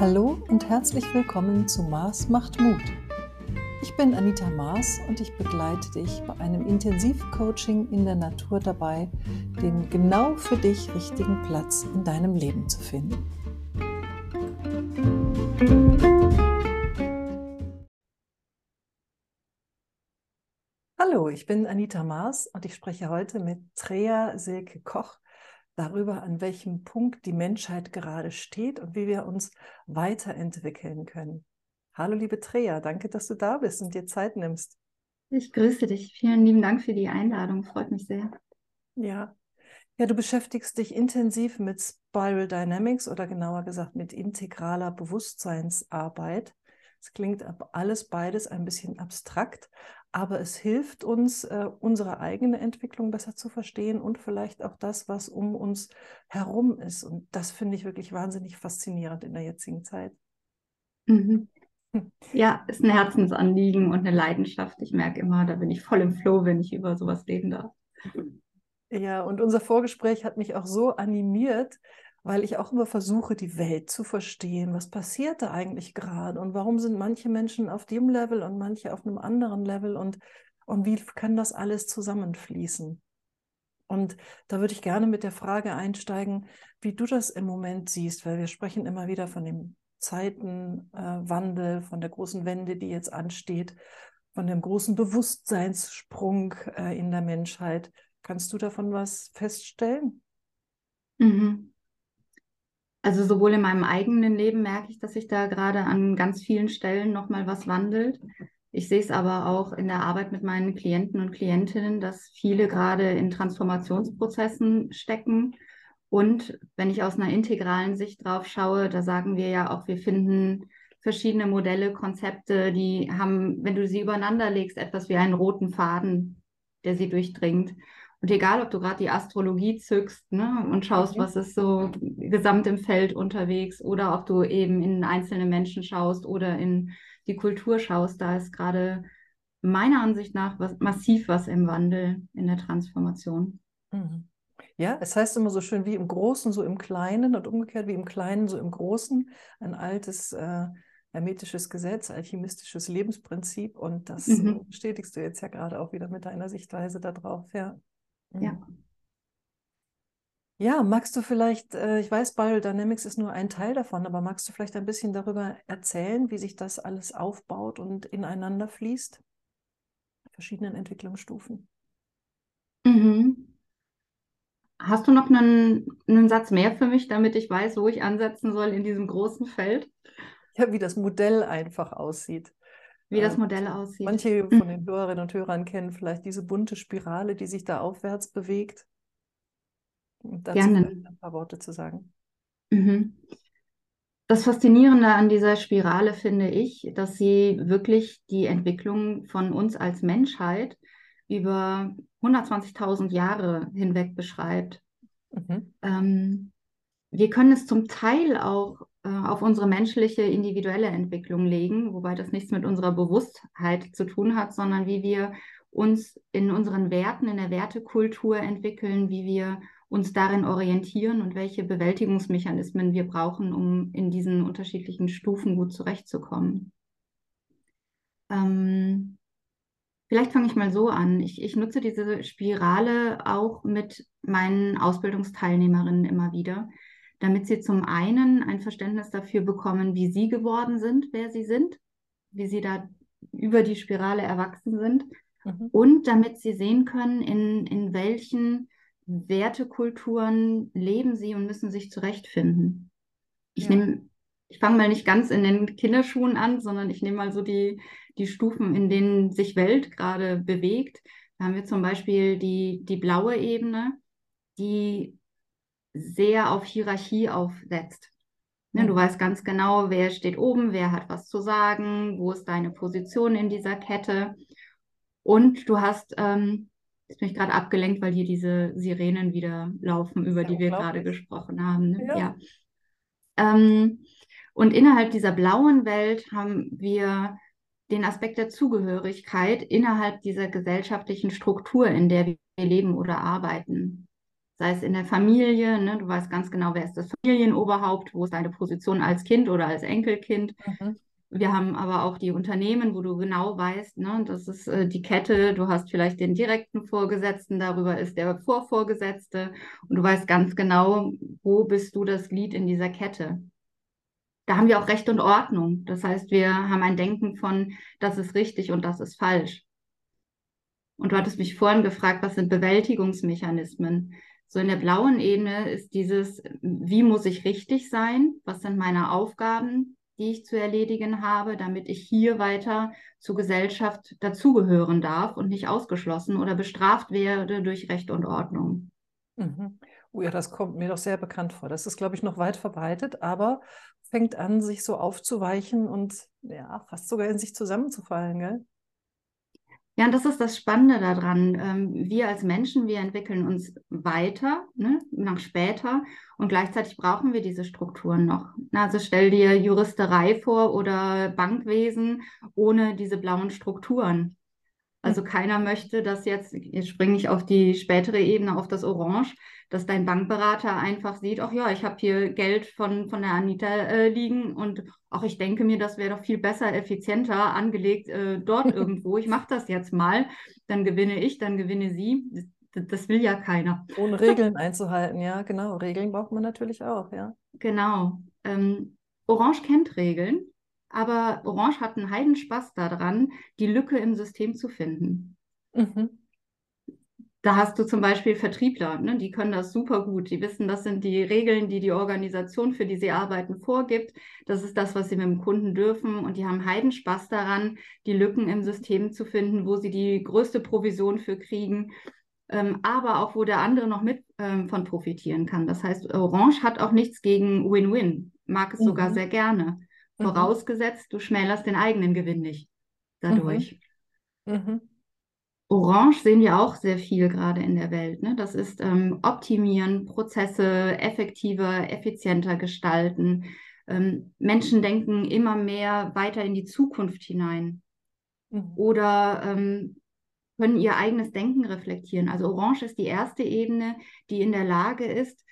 Hallo und herzlich willkommen zu Mars macht Mut. Ich bin Anita Maas und ich begleite dich bei einem Intensivcoaching in der Natur dabei, den genau für dich richtigen Platz in deinem Leben zu finden. Hallo, ich bin Anita Maas und ich spreche heute mit Trea Silke Koch darüber, an welchem Punkt die Menschheit gerade steht und wie wir uns weiterentwickeln können. Hallo, liebe Trea, danke, dass du da bist und dir Zeit nimmst. Ich grüße dich. Vielen lieben Dank für die Einladung. Freut mich sehr. Ja. Ja, du beschäftigst dich intensiv mit Spiral Dynamics oder genauer gesagt mit integraler Bewusstseinsarbeit. Es klingt alles beides ein bisschen abstrakt, aber es hilft uns, äh, unsere eigene Entwicklung besser zu verstehen und vielleicht auch das, was um uns herum ist. Und das finde ich wirklich wahnsinnig faszinierend in der jetzigen Zeit. Mhm. Ja, ist ein Herzensanliegen und eine Leidenschaft. Ich merke immer, da bin ich voll im Flow, wenn ich über sowas reden darf. Ja, und unser Vorgespräch hat mich auch so animiert, weil ich auch immer versuche, die Welt zu verstehen. Was passiert da eigentlich gerade und warum sind manche Menschen auf dem Level und manche auf einem anderen Level und, und wie kann das alles zusammenfließen? Und da würde ich gerne mit der Frage einsteigen, wie du das im Moment siehst, weil wir sprechen immer wieder von dem Zeitenwandel, äh, von der großen Wende, die jetzt ansteht, von dem großen Bewusstseinssprung äh, in der Menschheit. Kannst du davon was feststellen? Mhm. Also sowohl in meinem eigenen Leben merke ich, dass sich da gerade an ganz vielen Stellen nochmal was wandelt. Ich sehe es aber auch in der Arbeit mit meinen Klienten und Klientinnen, dass viele gerade in Transformationsprozessen stecken. Und wenn ich aus einer integralen Sicht drauf schaue, da sagen wir ja auch, wir finden verschiedene Modelle, Konzepte, die haben, wenn du sie übereinander legst, etwas wie einen roten Faden, der sie durchdringt. Und egal, ob du gerade die Astrologie zückst ne, und schaust, mhm. was ist so gesamt im Feld unterwegs, oder ob du eben in einzelne Menschen schaust oder in die Kultur schaust, da ist gerade meiner Ansicht nach was, massiv was im Wandel, in der Transformation. Mhm. Ja, es heißt immer so schön wie im Großen, so im Kleinen und umgekehrt wie im Kleinen, so im Großen. Ein altes äh, hermetisches Gesetz, alchemistisches Lebensprinzip und das mhm. bestätigst du jetzt ja gerade auch wieder mit deiner Sichtweise darauf, ja. Ja. Mhm. Ja, magst du vielleicht, äh, ich weiß, Biodynamics ist nur ein Teil davon, aber magst du vielleicht ein bisschen darüber erzählen, wie sich das alles aufbaut und ineinander fließt? Verschiedenen Entwicklungsstufen. Mhm. Hast du noch einen, einen Satz mehr für mich, damit ich weiß, wo ich ansetzen soll in diesem großen Feld? Ja, wie das Modell einfach aussieht. Wie das ähm, Modell aussieht. Manche von mhm. den Hörerinnen und Hörern kennen vielleicht diese bunte Spirale, die sich da aufwärts bewegt. Und dazu Gerne. ein paar Worte zu sagen. Mhm. Das Faszinierende an dieser Spirale finde ich, dass sie wirklich die Entwicklung von uns als Menschheit über 120.000 Jahre hinweg beschreibt. Mhm. Ähm, wir können es zum Teil auch auf unsere menschliche individuelle Entwicklung legen, wobei das nichts mit unserer Bewusstheit zu tun hat, sondern wie wir uns in unseren Werten, in der Wertekultur entwickeln, wie wir uns darin orientieren und welche Bewältigungsmechanismen wir brauchen, um in diesen unterschiedlichen Stufen gut zurechtzukommen. Ähm, vielleicht fange ich mal so an. Ich, ich nutze diese Spirale auch mit meinen Ausbildungsteilnehmerinnen immer wieder, damit sie zum einen ein Verständnis dafür bekommen, wie sie geworden sind, wer sie sind, wie sie da über die Spirale erwachsen sind mhm. und damit sie sehen können, in, in welchen Wertekulturen leben sie und müssen sich zurechtfinden. Ich ja. nehme, ich fange mal nicht ganz in den Kinderschuhen an, sondern ich nehme mal so die, die Stufen, in denen sich Welt gerade bewegt. Da haben wir zum Beispiel die, die blaue Ebene, die sehr auf Hierarchie aufsetzt. Ne, du weißt ganz genau, wer steht oben, wer hat was zu sagen, wo ist deine Position in dieser Kette. Und du hast, ähm, jetzt bin ich gerade abgelenkt, weil hier diese Sirenen wieder laufen, über die wir gerade gesprochen haben. Ne? Ja. ja. Ähm, und innerhalb dieser blauen Welt haben wir den Aspekt der Zugehörigkeit innerhalb dieser gesellschaftlichen Struktur, in der wir leben oder arbeiten. Sei es in der Familie, ne? du weißt ganz genau, wer ist das Familienoberhaupt, wo ist deine Position als Kind oder als Enkelkind. Mhm. Wir haben aber auch die Unternehmen, wo du genau weißt, ne, das ist äh, die Kette, du hast vielleicht den direkten Vorgesetzten, darüber ist der Vorvorgesetzte und du weißt ganz genau, wo bist du das Glied in dieser Kette. Da haben wir auch Recht und Ordnung. Das heißt, wir haben ein Denken von, das ist richtig und das ist falsch. Und du hattest mich vorhin gefragt, was sind Bewältigungsmechanismen? So in der blauen Ebene ist dieses, wie muss ich richtig sein? Was sind meine Aufgaben, die ich zu erledigen habe, damit ich hier weiter zur Gesellschaft dazugehören darf und nicht ausgeschlossen oder bestraft werde durch Recht und Ordnung? Mhm. Oh ja, das kommt mir doch sehr bekannt vor. Das ist, glaube ich, noch weit verbreitet, aber fängt an, sich so aufzuweichen und ja, fast sogar in sich zusammenzufallen, gell? Ja, und das ist das Spannende daran. Ähm, wir als Menschen, wir entwickeln uns weiter, ne, nach später und gleichzeitig brauchen wir diese Strukturen noch. Also stell dir Juristerei vor oder Bankwesen ohne diese blauen Strukturen. Also keiner möchte, dass jetzt, jetzt springe ich auf die spätere Ebene, auf das Orange, dass dein Bankberater einfach sieht, ach ja, ich habe hier Geld von, von der Anita äh, liegen und auch ich denke mir, das wäre doch viel besser, effizienter angelegt äh, dort irgendwo. Ich mache das jetzt mal, dann gewinne ich, dann gewinne sie. Das, das will ja keiner. Ohne Regeln einzuhalten, ja, genau. Regeln braucht man natürlich auch, ja. Genau. Ähm, Orange kennt Regeln, aber Orange hat einen Heidenspaß daran, die Lücke im System zu finden. Mhm. Da hast du zum Beispiel Vertriebler, ne? die können das super gut. Die wissen, das sind die Regeln, die die Organisation, für die sie arbeiten, vorgibt. Das ist das, was sie mit dem Kunden dürfen. Und die haben Heidenspaß daran, die Lücken im System zu finden, wo sie die größte Provision für kriegen. Ähm, aber auch wo der andere noch mit ähm, von profitieren kann. Das heißt, Orange hat auch nichts gegen Win-Win, mag es mhm. sogar sehr gerne. Mhm. Vorausgesetzt, du schmälerst den eigenen Gewinn nicht dadurch. Mhm. mhm. Orange sehen wir auch sehr viel gerade in der Welt. Ne? Das ist ähm, optimieren, Prozesse effektiver, effizienter gestalten. Ähm, Menschen denken immer mehr weiter in die Zukunft hinein mhm. oder ähm, können ihr eigenes Denken reflektieren. Also Orange ist die erste Ebene, die in der Lage ist,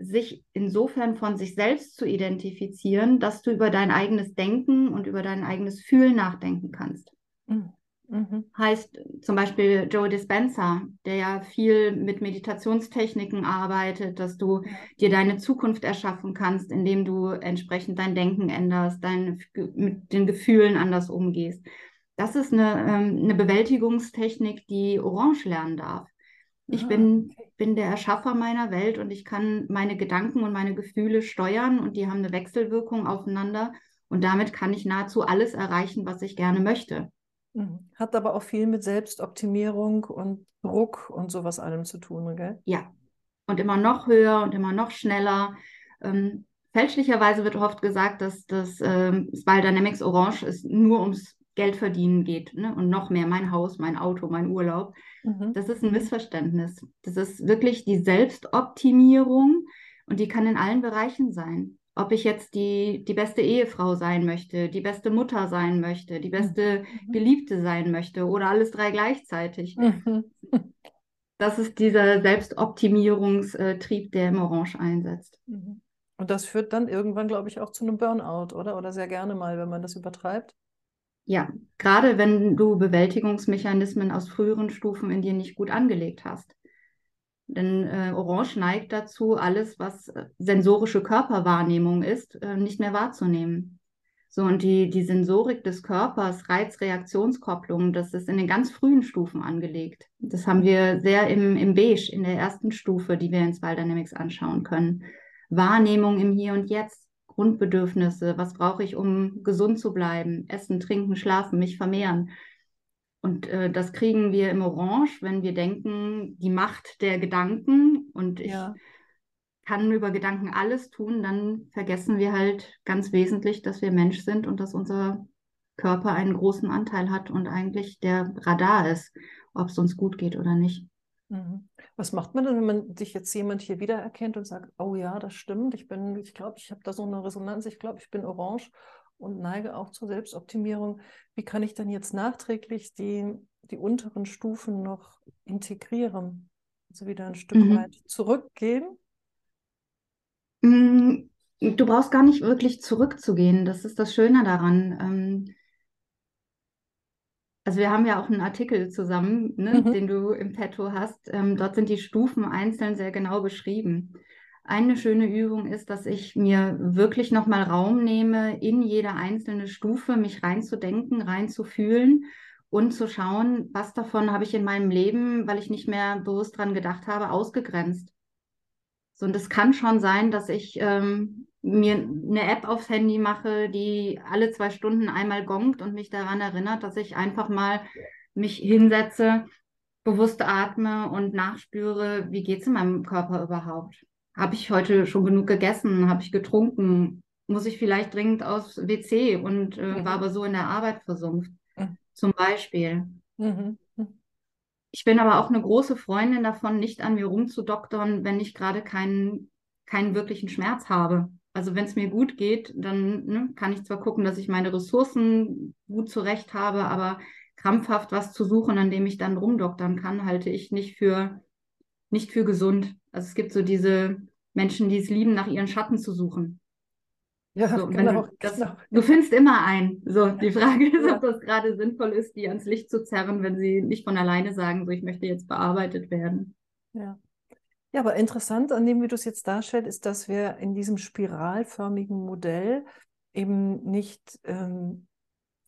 sich insofern von sich selbst zu identifizieren, dass du über dein eigenes Denken und über dein eigenes Fühlen nachdenken kannst. Mhm. Mhm. Heißt zum Beispiel Joe Dispenza, der ja viel mit Meditationstechniken arbeitet, dass du dir deine Zukunft erschaffen kannst, indem du entsprechend dein Denken änderst, dein, mit den Gefühlen anders umgehst. Das ist eine, ähm, eine Bewältigungstechnik, die Orange lernen darf. Ich ah, bin, bin der Erschaffer meiner Welt und ich kann meine Gedanken und meine Gefühle steuern und die haben eine Wechselwirkung aufeinander und damit kann ich nahezu alles erreichen, was ich gerne möchte. Mhm. Hat aber auch viel mit Selbstoptimierung und Druck und sowas allem zu tun, gell? Ja. Und immer noch höher und immer noch schneller. Ähm, fälschlicherweise wird oft gesagt, dass das ähm, Spy Dynamics Orange ist nur ums Geld verdienen geht ne? und noch mehr mein Haus, mein Auto, mein Urlaub. Mhm. Das ist ein Missverständnis. Das ist wirklich die Selbstoptimierung und die kann in allen Bereichen sein ob ich jetzt die, die beste Ehefrau sein möchte, die beste Mutter sein möchte, die beste mhm. Geliebte sein möchte oder alles drei gleichzeitig. Mhm. Das ist dieser Selbstoptimierungstrieb, der im Orange einsetzt. Mhm. Und das führt dann irgendwann, glaube ich, auch zu einem Burnout, oder? Oder sehr gerne mal, wenn man das übertreibt. Ja, gerade wenn du Bewältigungsmechanismen aus früheren Stufen in dir nicht gut angelegt hast. Denn äh, Orange neigt dazu, alles, was äh, sensorische Körperwahrnehmung ist, äh, nicht mehr wahrzunehmen. So, und die, die Sensorik des Körpers, Reizreaktionskopplung, das ist in den ganz frühen Stufen angelegt. Das haben wir sehr im, im Beige, in der ersten Stufe, die wir in Spiral Dynamics anschauen können. Wahrnehmung im Hier und Jetzt, Grundbedürfnisse, was brauche ich, um gesund zu bleiben, essen, trinken, schlafen, mich vermehren. Und äh, das kriegen wir im Orange, wenn wir denken, die Macht der Gedanken und ich ja. kann über Gedanken alles tun, dann vergessen wir halt ganz wesentlich, dass wir Mensch sind und dass unser Körper einen großen Anteil hat und eigentlich der Radar ist, ob es uns gut geht oder nicht. Mhm. Was macht man denn, wenn man sich jetzt jemand hier wiedererkennt und sagt, oh ja, das stimmt, ich bin, ich glaube, ich habe da so eine Resonanz, ich glaube, ich bin orange und neige auch zur Selbstoptimierung. Wie kann ich dann jetzt nachträglich die, die unteren Stufen noch integrieren? Also wieder ein Stück mhm. weit zurückgehen? Mm, du brauchst gar nicht wirklich zurückzugehen. Das ist das Schöne daran. Also wir haben ja auch einen Artikel zusammen, ne, mhm. den du im Petto hast. Ähm, dort sind die Stufen einzeln sehr genau beschrieben. Eine schöne Übung ist, dass ich mir wirklich nochmal Raum nehme, in jede einzelne Stufe mich reinzudenken, reinzufühlen und zu schauen, was davon habe ich in meinem Leben, weil ich nicht mehr bewusst dran gedacht habe, ausgegrenzt. So, und es kann schon sein, dass ich ähm, mir eine App aufs Handy mache, die alle zwei Stunden einmal gongt und mich daran erinnert, dass ich einfach mal mich hinsetze, bewusst atme und nachspüre, wie geht es in meinem Körper überhaupt? Habe ich heute schon genug gegessen? Habe ich getrunken? Muss ich vielleicht dringend aus WC und äh, mhm. war aber so in der Arbeit versumpft? Mhm. Zum Beispiel. Mhm. Ich bin aber auch eine große Freundin davon, nicht an mir rumzudoktern, wenn ich gerade keinen, keinen wirklichen Schmerz habe. Also wenn es mir gut geht, dann ne, kann ich zwar gucken, dass ich meine Ressourcen gut zurecht habe, aber krampfhaft was zu suchen, an dem ich dann rumdoktern kann, halte ich nicht für, nicht für gesund. Also es gibt so diese Menschen, die es lieben, nach ihren Schatten zu suchen. Ja, so, genau, du, das, genau. du findest immer einen. So, die Frage ist, ja. ob das gerade sinnvoll ist, die ans Licht zu zerren, wenn sie nicht von alleine sagen, so ich möchte jetzt bearbeitet werden. Ja. Ja, aber interessant an dem, wie du es jetzt darstellst, ist, dass wir in diesem spiralförmigen Modell eben nicht ähm,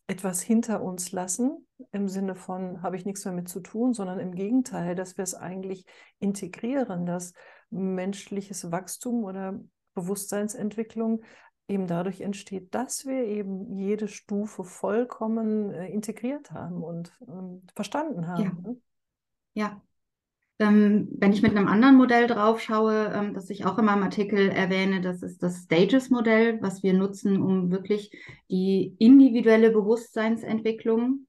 etwas hinter uns lassen, im Sinne von, habe ich nichts mehr mit zu tun, sondern im Gegenteil, dass wir es eigentlich integrieren, dass menschliches Wachstum oder Bewusstseinsentwicklung eben dadurch entsteht, dass wir eben jede Stufe vollkommen äh, integriert haben und ähm, verstanden haben. Ja. Ne? ja. Ähm, wenn ich mit einem anderen Modell drauf schaue, ähm, das ich auch in meinem Artikel erwähne, das ist das Stages-Modell, was wir nutzen, um wirklich die individuelle Bewusstseinsentwicklung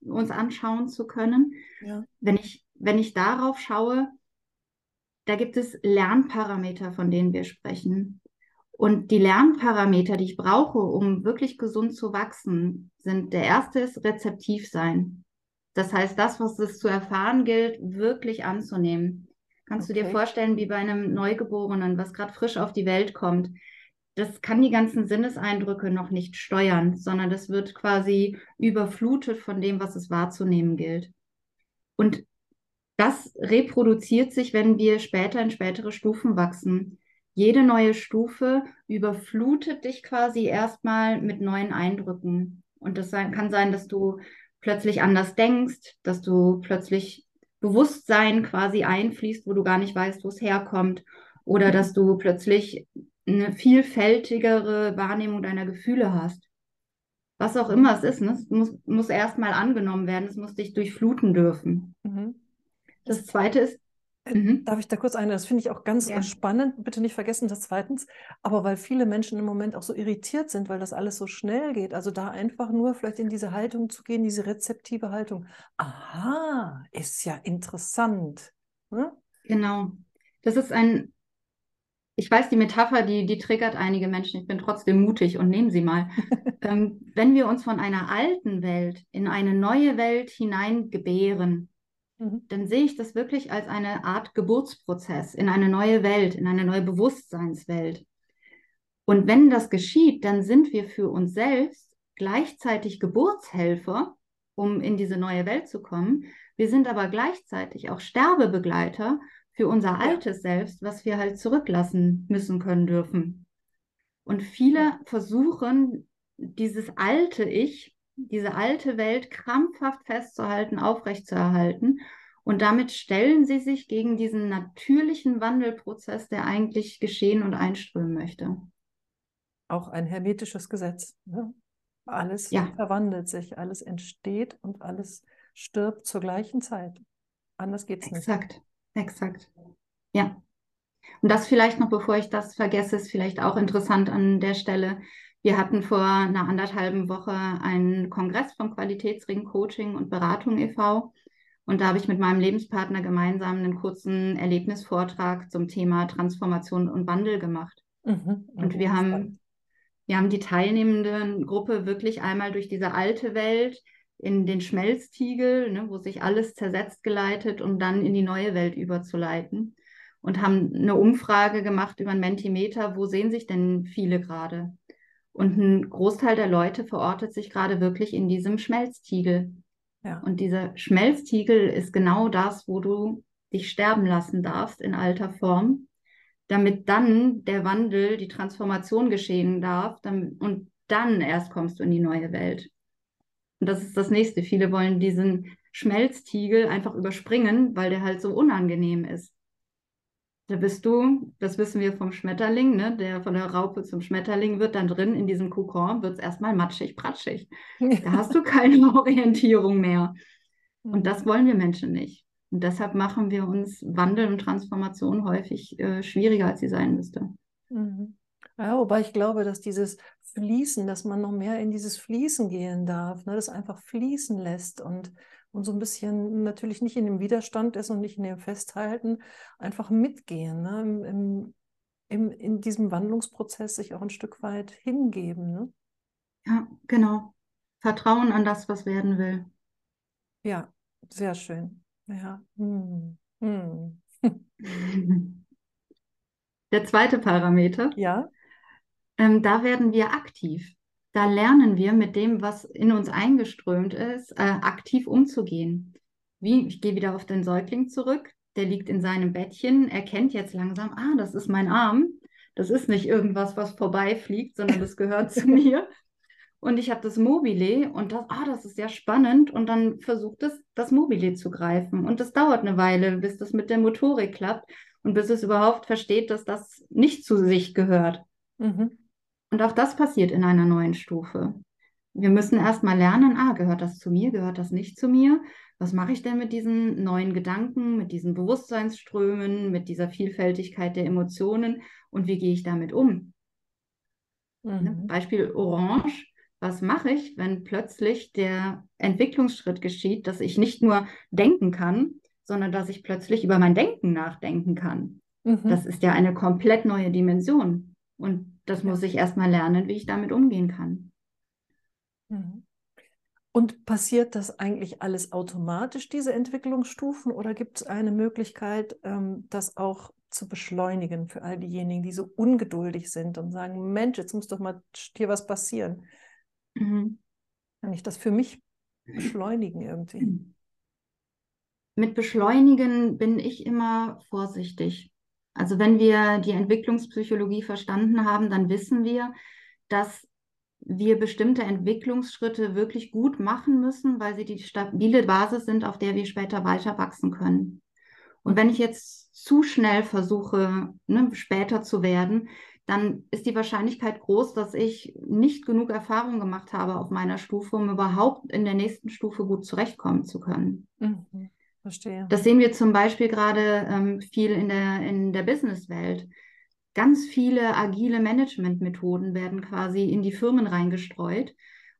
uns anschauen zu können. Ja. Wenn, ich, wenn ich darauf schaue, da gibt es Lernparameter, von denen wir sprechen. Und die Lernparameter, die ich brauche, um wirklich gesund zu wachsen, sind der erste ist rezeptiv sein. Das heißt, das, was es zu erfahren gilt, wirklich anzunehmen. Kannst okay. du dir vorstellen, wie bei einem Neugeborenen, was gerade frisch auf die Welt kommt, das kann die ganzen Sinneseindrücke noch nicht steuern, sondern das wird quasi überflutet von dem, was es wahrzunehmen gilt. Und das reproduziert sich, wenn wir später in spätere Stufen wachsen. Jede neue Stufe überflutet dich quasi erstmal mit neuen Eindrücken. Und das kann sein, dass du plötzlich anders denkst, dass du plötzlich Bewusstsein quasi einfließt, wo du gar nicht weißt, wo es herkommt, oder dass du plötzlich eine vielfältigere Wahrnehmung deiner Gefühle hast. Was auch immer es ist, ne? es muss, muss erstmal angenommen werden, es muss dich durchfluten dürfen. Mhm. Das zweite ist, mhm. Darf ich da kurz ein? Das finde ich auch ganz ja. spannend. Bitte nicht vergessen, das zweitens. Aber weil viele Menschen im Moment auch so irritiert sind, weil das alles so schnell geht. Also da einfach nur vielleicht in diese Haltung zu gehen, diese rezeptive Haltung. Aha, ist ja interessant. Hm? Genau. Das ist ein, ich weiß, die Metapher, die, die triggert einige Menschen. Ich bin trotzdem mutig und nehmen sie mal. ähm, wenn wir uns von einer alten Welt in eine neue Welt hineingebären, Mhm. dann sehe ich das wirklich als eine Art Geburtsprozess in eine neue Welt, in eine neue Bewusstseinswelt. Und wenn das geschieht, dann sind wir für uns selbst gleichzeitig Geburtshelfer, um in diese neue Welt zu kommen. Wir sind aber gleichzeitig auch Sterbebegleiter für unser altes Selbst, was wir halt zurücklassen müssen können dürfen. Und viele versuchen, dieses alte Ich diese alte Welt krampfhaft festzuhalten, aufrechtzuerhalten. Und damit stellen sie sich gegen diesen natürlichen Wandelprozess, der eigentlich geschehen und einströmen möchte. Auch ein hermetisches Gesetz. Ne? Alles ja. verwandelt sich, alles entsteht und alles stirbt zur gleichen Zeit. Anders geht es nicht. Exakt, exakt. Ja. Und das vielleicht noch, bevor ich das vergesse, ist vielleicht auch interessant an der Stelle. Wir hatten vor einer anderthalben Woche einen Kongress vom Qualitätsring Coaching und Beratung e.V. Und da habe ich mit meinem Lebenspartner gemeinsam einen kurzen Erlebnisvortrag zum Thema Transformation und Wandel gemacht. Mhm. Und wir haben, wir haben die teilnehmende Gruppe wirklich einmal durch diese alte Welt in den Schmelztiegel, ne, wo sich alles zersetzt geleitet, um dann in die neue Welt überzuleiten. Und haben eine Umfrage gemacht über ein Mentimeter, wo sehen sich denn viele gerade? Und ein Großteil der Leute verortet sich gerade wirklich in diesem Schmelztiegel. Ja. Und dieser Schmelztiegel ist genau das, wo du dich sterben lassen darfst in alter Form, damit dann der Wandel, die Transformation geschehen darf dann, und dann erst kommst du in die neue Welt. Und das ist das nächste. Viele wollen diesen Schmelztiegel einfach überspringen, weil der halt so unangenehm ist. Da bist du, das wissen wir vom Schmetterling, ne, der von der Raupe zum Schmetterling wird, dann drin in diesem Kokon wird es erstmal matschig, pratschig. Da hast du keine Orientierung mehr. Und das wollen wir Menschen nicht. Und deshalb machen wir uns Wandel und Transformation häufig äh, schwieriger, als sie sein müsste. Mhm. Ja, wobei ich glaube, dass dieses Fließen, dass man noch mehr in dieses Fließen gehen darf, ne, das einfach fließen lässt und, und so ein bisschen natürlich nicht in dem Widerstand ist und nicht in dem Festhalten, einfach mitgehen, ne, im, im, im, in diesem Wandlungsprozess sich auch ein Stück weit hingeben. Ne? Ja, genau. Vertrauen an das, was werden will. Ja, sehr schön. Ja. Hm. Hm. Der zweite Parameter. Ja. Ähm, da werden wir aktiv. Da lernen wir mit dem, was in uns eingeströmt ist, äh, aktiv umzugehen. Wie, ich gehe wieder auf den Säugling zurück. Der liegt in seinem Bettchen, erkennt jetzt langsam, ah, das ist mein Arm. Das ist nicht irgendwas, was vorbeifliegt, sondern das gehört zu mir. Und ich habe das Mobile und das, ah, das ist sehr spannend. Und dann versucht es, das Mobile zu greifen. Und das dauert eine Weile, bis das mit der Motorik klappt und bis es überhaupt versteht, dass das nicht zu sich gehört. Mhm. Und auch das passiert in einer neuen Stufe. Wir müssen erstmal lernen, ah, gehört das zu mir, gehört das nicht zu mir? Was mache ich denn mit diesen neuen Gedanken, mit diesen Bewusstseinsströmen, mit dieser Vielfältigkeit der Emotionen und wie gehe ich damit um? Ne, mhm. Beispiel Orange was mache ich, wenn plötzlich der Entwicklungsschritt geschieht, dass ich nicht nur denken kann, sondern dass ich plötzlich über mein Denken nachdenken kann. Mhm. Das ist ja eine komplett neue Dimension. Und das muss ich erstmal lernen, wie ich damit umgehen kann. Mhm. Und passiert das eigentlich alles automatisch, diese Entwicklungsstufen, oder gibt es eine Möglichkeit, ähm, das auch zu beschleunigen für all diejenigen, die so ungeduldig sind und sagen, Mensch, jetzt muss doch mal hier was passieren. Mhm. Kann ich das für mich beschleunigen irgendwie? Mit beschleunigen bin ich immer vorsichtig. Also wenn wir die Entwicklungspsychologie verstanden haben, dann wissen wir, dass wir bestimmte Entwicklungsschritte wirklich gut machen müssen, weil sie die stabile Basis sind, auf der wir später weiter wachsen können. Und wenn ich jetzt zu schnell versuche, ne, später zu werden, dann ist die Wahrscheinlichkeit groß, dass ich nicht genug Erfahrung gemacht habe auf meiner Stufe, um überhaupt in der nächsten Stufe gut zurechtkommen zu können. Mhm. Verstehe. Das sehen wir zum Beispiel gerade ähm, viel in der, in der Businesswelt. Ganz viele agile Managementmethoden werden quasi in die Firmen reingestreut.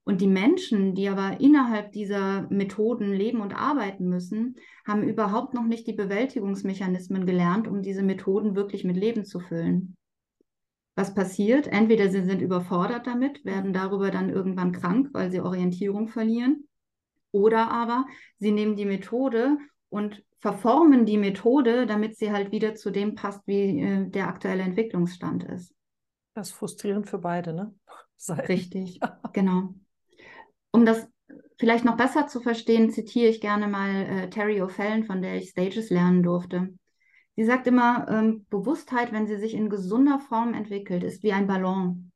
Und die Menschen, die aber innerhalb dieser Methoden leben und arbeiten müssen, haben überhaupt noch nicht die Bewältigungsmechanismen gelernt, um diese Methoden wirklich mit Leben zu füllen was passiert? Entweder sie sind überfordert damit, werden darüber dann irgendwann krank, weil sie Orientierung verlieren, oder aber sie nehmen die Methode und verformen die Methode, damit sie halt wieder zu dem passt, wie äh, der aktuelle Entwicklungsstand ist. Das ist frustrierend für beide, ne? Seiten. Richtig, genau. Um das vielleicht noch besser zu verstehen, zitiere ich gerne mal äh, Terry O'Fallon, von der ich Stages lernen durfte. Sie sagt immer, ähm, Bewusstheit, wenn sie sich in gesunder Form entwickelt, ist wie ein Ballon,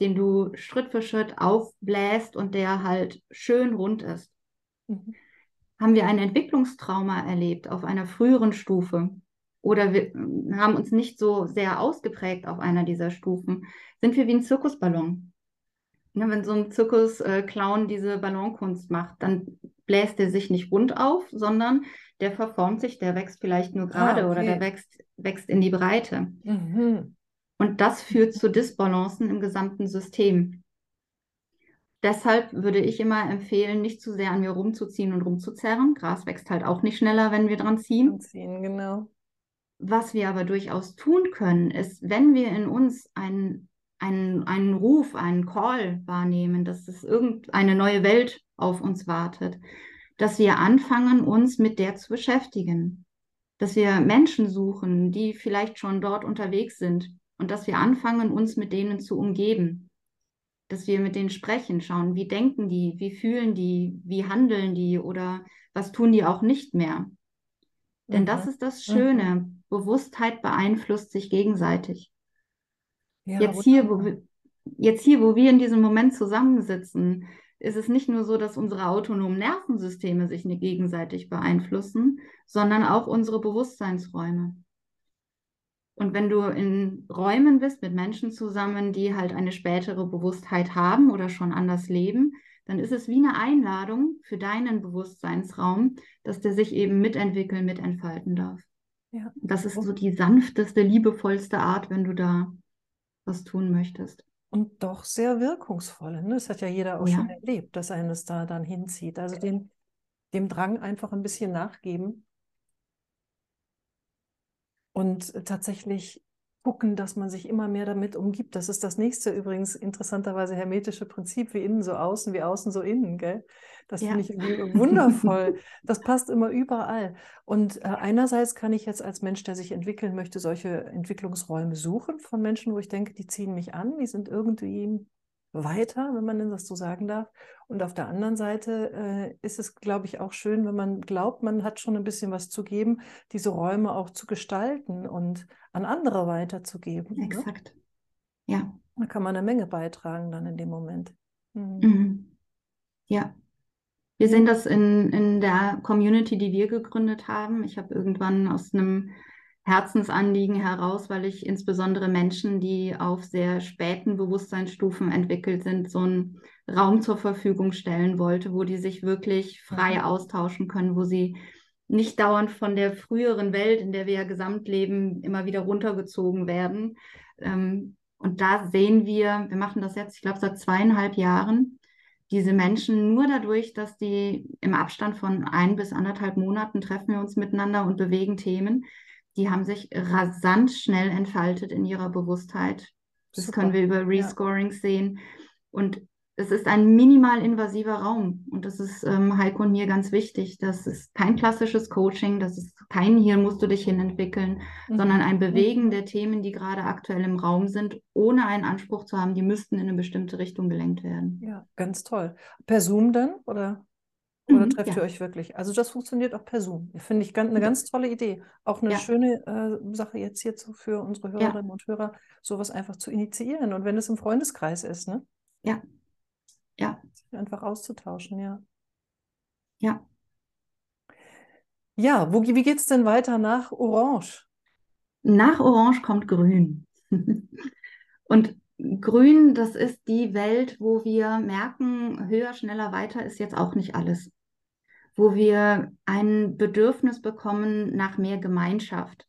den du Schritt für Schritt aufbläst und der halt schön rund ist. Mhm. Haben wir ein Entwicklungstrauma erlebt auf einer früheren Stufe oder wir äh, haben uns nicht so sehr ausgeprägt auf einer dieser Stufen, sind wir wie ein Zirkusballon. Ja, wenn so ein Zirkusclown äh, diese Ballonkunst macht, dann bläst er sich nicht rund auf, sondern der verformt sich, der wächst vielleicht nur gerade ah, okay. oder der wächst, wächst in die Breite. Mhm. Und das führt zu Disbalancen im gesamten System. Deshalb würde ich immer empfehlen, nicht zu sehr an mir rumzuziehen und rumzuzerren. Gras wächst halt auch nicht schneller, wenn wir dran ziehen. ziehen genau. Was wir aber durchaus tun können, ist, wenn wir in uns einen, einen, einen Ruf, einen Call wahrnehmen, dass es irgendeine neue Welt auf uns wartet, dass wir anfangen, uns mit der zu beschäftigen, dass wir Menschen suchen, die vielleicht schon dort unterwegs sind und dass wir anfangen, uns mit denen zu umgeben, dass wir mit denen sprechen, schauen, wie denken die, wie fühlen die, wie handeln die oder was tun die auch nicht mehr. Denn mhm. das ist das Schöne. Mhm. Bewusstheit beeinflusst sich gegenseitig. Ja, jetzt, hier, wo wir, jetzt hier, wo wir in diesem Moment zusammensitzen, ist es nicht nur so, dass unsere autonomen Nervensysteme sich nicht gegenseitig beeinflussen, sondern auch unsere Bewusstseinsräume. Und wenn du in Räumen bist mit Menschen zusammen, die halt eine spätere Bewusstheit haben oder schon anders leben, dann ist es wie eine Einladung für deinen Bewusstseinsraum, dass der sich eben mitentwickeln, mitentfalten darf. Ja. Das ist so die sanfteste, liebevollste Art, wenn du da was tun möchtest. Und doch sehr wirkungsvoll. Ne? Das hat ja jeder auch ja. schon erlebt, dass eines da dann hinzieht. Also dem, dem Drang einfach ein bisschen nachgeben und tatsächlich gucken, dass man sich immer mehr damit umgibt. Das ist das nächste übrigens interessanterweise hermetische Prinzip, wie innen so außen, wie außen so innen. Gell? Das ja. finde ich wundervoll. das passt immer überall. Und äh, einerseits kann ich jetzt als Mensch, der sich entwickeln möchte, solche Entwicklungsräume suchen von Menschen, wo ich denke, die ziehen mich an, die sind irgendwie weiter, wenn man das so sagen darf. Und auf der anderen Seite äh, ist es, glaube ich, auch schön, wenn man glaubt, man hat schon ein bisschen was zu geben, diese Räume auch zu gestalten und an andere weiterzugeben. Ne? Exakt. Ne? Ja. Da kann man eine Menge beitragen dann in dem Moment. Mhm. Mhm. Ja. Wir sehen das in, in der Community, die wir gegründet haben. Ich habe irgendwann aus einem Herzensanliegen heraus, weil ich insbesondere Menschen, die auf sehr späten Bewusstseinsstufen entwickelt sind, so einen Raum zur Verfügung stellen wollte, wo die sich wirklich frei mhm. austauschen können, wo sie nicht dauernd von der früheren Welt, in der wir ja gesamt leben, immer wieder runtergezogen werden. Ähm, und da sehen wir, wir machen das jetzt, ich glaube, seit zweieinhalb Jahren, diese Menschen nur dadurch, dass die im Abstand von ein bis anderthalb Monaten treffen wir uns miteinander und bewegen Themen, die haben sich rasant schnell entfaltet in ihrer Bewusstheit. Das Super. können wir über Rescorings ja. sehen. Und es ist ein minimal invasiver Raum. Und das ist ähm, Heiko und mir ganz wichtig. Das ist kein klassisches Coaching, das ist kein hier musst du dich hin entwickeln, mhm. sondern ein Bewegen der Themen, die gerade aktuell im Raum sind, ohne einen Anspruch zu haben, die müssten in eine bestimmte Richtung gelenkt werden. Ja, ganz toll. Per Zoom dann oder? Oder mhm, trefft ja. ihr euch wirklich? Also das funktioniert auch per Zoom. Finde ich ganz, eine ganz tolle Idee. Auch eine ja. schöne äh, Sache jetzt hier zu, für unsere Hörerinnen ja. und Hörer, sowas einfach zu initiieren. Und wenn es im Freundeskreis ist, ne? Ja. Ja. Einfach auszutauschen, ja. Ja. Ja, wo, wie geht es denn weiter nach Orange? Nach Orange kommt Grün. und Grün, das ist die Welt, wo wir merken, höher, schneller, weiter ist jetzt auch nicht alles. Wo wir ein Bedürfnis bekommen nach mehr Gemeinschaft,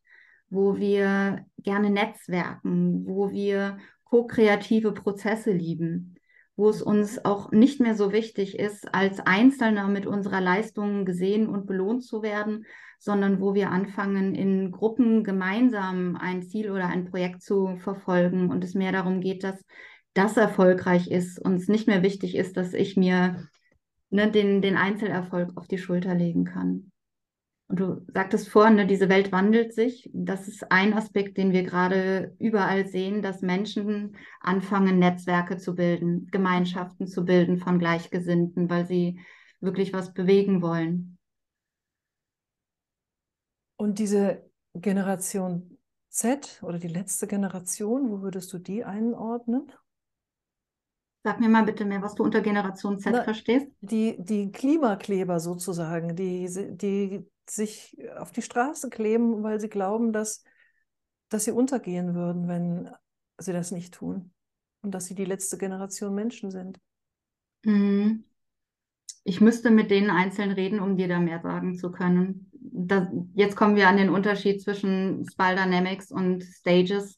wo wir gerne netzwerken, wo wir ko-kreative Prozesse lieben, wo es uns auch nicht mehr so wichtig ist, als Einzelner mit unserer Leistung gesehen und belohnt zu werden, sondern wo wir anfangen, in Gruppen gemeinsam ein Ziel oder ein Projekt zu verfolgen und es mehr darum geht, dass das erfolgreich ist und es nicht mehr wichtig ist, dass ich mir ne, den, den Einzelerfolg auf die Schulter legen kann. Und du sagtest vorhin, ne, diese Welt wandelt sich. Das ist ein Aspekt, den wir gerade überall sehen, dass Menschen anfangen, Netzwerke zu bilden, Gemeinschaften zu bilden von Gleichgesinnten, weil sie wirklich was bewegen wollen. Und diese Generation Z oder die letzte Generation, wo würdest du die einordnen? Sag mir mal bitte mehr, was du unter Generation Z Na, verstehst. Die, die Klimakleber sozusagen, die, die sich auf die Straße kleben, weil sie glauben, dass, dass sie untergehen würden, wenn sie das nicht tun. Und dass sie die letzte Generation Menschen sind. Mhm. Ich müsste mit denen einzeln reden, um dir da mehr sagen zu können. Das, jetzt kommen wir an den Unterschied zwischen Spal Dynamics und Stages.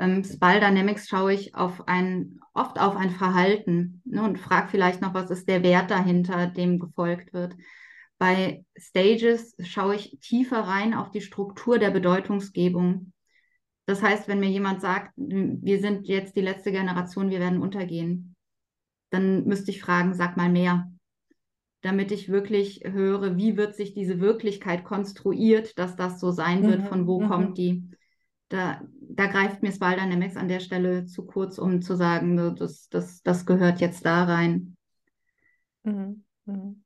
Ähm, Spal Dynamics schaue ich auf ein, oft auf ein Verhalten ne, und frage vielleicht noch, was ist der Wert dahinter, dem gefolgt wird. Bei Stages schaue ich tiefer rein auf die Struktur der Bedeutungsgebung. Das heißt, wenn mir jemand sagt, wir sind jetzt die letzte Generation, wir werden untergehen, dann müsste ich fragen, sag mal mehr. damit ich wirklich höre, wie wird sich diese Wirklichkeit konstruiert, dass das so sein wird, Mhm, von wo mhm. kommt die. Da, da greift mir Spider Dynamics an der Stelle zu kurz, um zu sagen, das, das, das gehört jetzt da rein. Mhm. Mhm.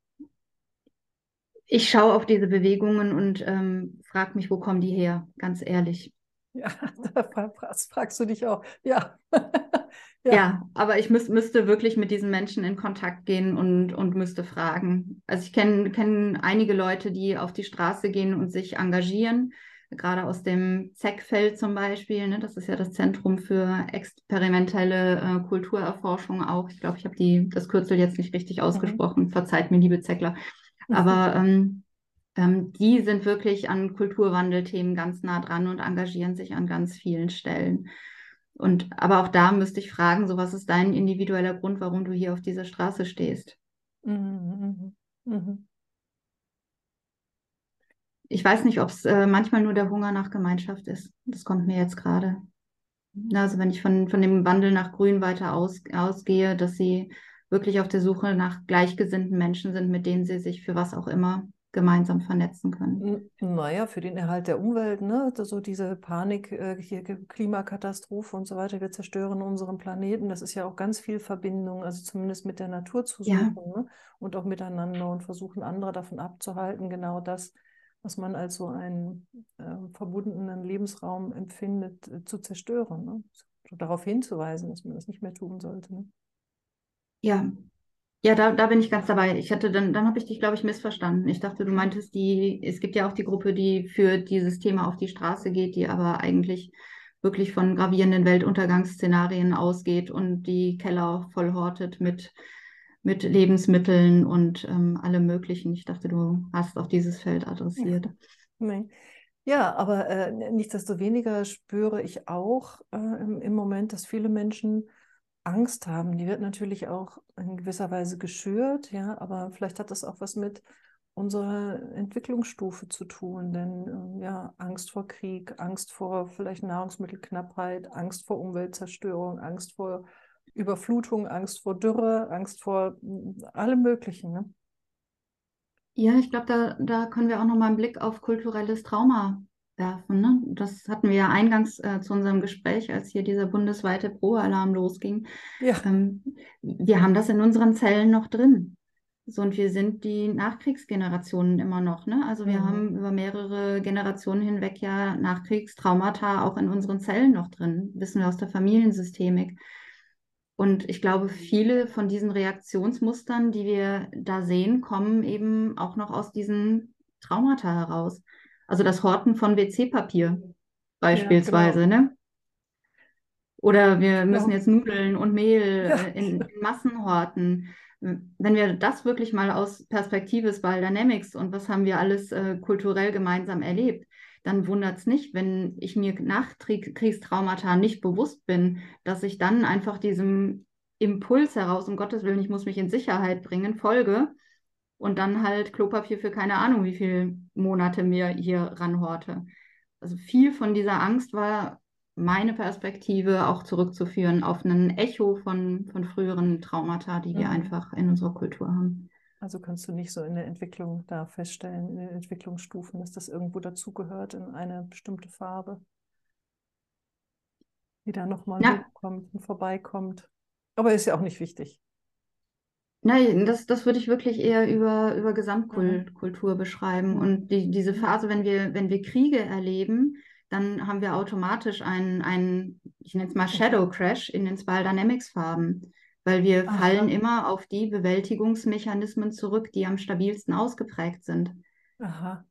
Ich schaue auf diese Bewegungen und ähm, frage mich, wo kommen die her, ganz ehrlich. Ja, da fra- fragst, fragst du dich auch. Ja. Ja, Ja. aber ich müß, müsste wirklich mit diesen Menschen in Kontakt gehen und, und müsste fragen. Also ich kenne kenn einige Leute, die auf die Straße gehen und sich engagieren, gerade aus dem ZEC-Feld zum Beispiel. Ne? Das ist ja das Zentrum für experimentelle äh, Kulturerforschung auch. Ich glaube, ich habe die das Kürzel jetzt nicht richtig ausgesprochen. Verzeiht mir, liebe Zeckler. Aber ähm, ähm, die sind wirklich an Kulturwandelthemen ganz nah dran und engagieren sich an ganz vielen Stellen. Und aber auch da müsste ich fragen, so was ist dein individueller Grund, warum du hier auf dieser Straße stehst? Mhm. Ich weiß nicht, ob es äh, manchmal nur der Hunger nach Gemeinschaft ist. Das kommt mir jetzt gerade. Also wenn ich von, von dem Wandel nach Grün weiter aus, ausgehe, dass sie wirklich auf der Suche nach gleichgesinnten Menschen sind, mit denen sie sich für was auch immer gemeinsam vernetzen können. N- Naja, für den Erhalt der Umwelt, ne? So diese Panik, äh, hier Klimakatastrophe und so weiter, wir zerstören unseren Planeten. Das ist ja auch ganz viel Verbindung, also zumindest mit der Natur zu Ja. suchen, ne? Und auch miteinander und versuchen, andere davon abzuhalten, genau das, was man als so einen äh, verbundenen Lebensraum empfindet, äh, zu zerstören, ne? Darauf hinzuweisen, dass man das nicht mehr tun sollte, ne? Ja, ja, da, da bin ich ganz dabei. Ich hatte dann, dann habe ich dich, glaube ich, missverstanden. Ich dachte, du meintest die, es gibt ja auch die Gruppe, die für dieses Thema auf die Straße geht, die aber eigentlich wirklich von gravierenden Weltuntergangsszenarien ausgeht und die Keller vollhortet mit, mit Lebensmitteln und ähm, allem Möglichen. Ich dachte, du hast auch dieses Feld adressiert. Nee. Ja, aber äh, nichtsdestoweniger spüre ich auch äh, im, im Moment, dass viele Menschen Angst haben. Die wird natürlich auch in gewisser Weise geschürt, ja, aber vielleicht hat das auch was mit unserer Entwicklungsstufe zu tun, denn ähm, ja, Angst vor Krieg, Angst vor vielleicht Nahrungsmittelknappheit, Angst vor Umweltzerstörung, Angst vor Überflutung, Angst vor Dürre, Angst vor mm, allem Möglichen, ne? Ja, ich glaube, da, da können wir auch nochmal einen Blick auf kulturelles Trauma werfen. Ne? Das hatten wir ja eingangs äh, zu unserem Gespräch, als hier dieser bundesweite Pro-Alarm losging. Ja, Ähm, wir haben das in unseren Zellen noch drin. So, und wir sind die Nachkriegsgenerationen immer noch. Ne? Also wir Mhm. haben über mehrere Generationen hinweg ja Nachkriegstraumata auch in unseren Zellen noch drin. Wissen wir aus der Familiensystemik. Und ich glaube, viele von diesen Reaktionsmustern, die wir da sehen, kommen eben auch noch aus diesen Traumata heraus. Also das Horten von WC-Papier beispielsweise, genau. ne? Oder wir müssen Genau. jetzt Nudeln und Mehl Ja. äh, in, in Massen horten. Wenn wir das wirklich mal aus Perspektive Spiral Dynamics und was haben wir alles äh, kulturell gemeinsam erlebt, dann wundert es nicht, wenn ich mir nach Krieg, Kriegstraumata nicht bewusst bin, dass ich dann einfach diesem Impuls heraus, um Gottes Willen, ich muss mich in Sicherheit bringen, folge und dann halt Klopapier für keine Ahnung, wie viele Monate mir hier ranhorte. Also viel von dieser Angst war meine Perspektive auch zurückzuführen auf ein Echo von, von früheren Traumata, die wir Mhm. einfach in unserer Kultur haben. Also kannst du nicht so in der Entwicklung da feststellen, in den Entwicklungsstufen, dass das irgendwo dazugehört in eine bestimmte Farbe, die da nochmal Ja. hochkommt und vorbeikommt. Aber ist ja auch nicht wichtig. Nein, das, das würde ich wirklich eher über, über Gesamtkultur beschreiben. Mhm. Und die, diese Phase, wenn wir, wenn wir Kriege erleben, dann haben wir automatisch einen, einen, ich nenne es mal Shadow Crash in den Spiral Dynamics Farben. Weil wir Aha. fallen immer auf die Bewältigungsmechanismen zurück, die am stabilsten ausgeprägt sind. Aha.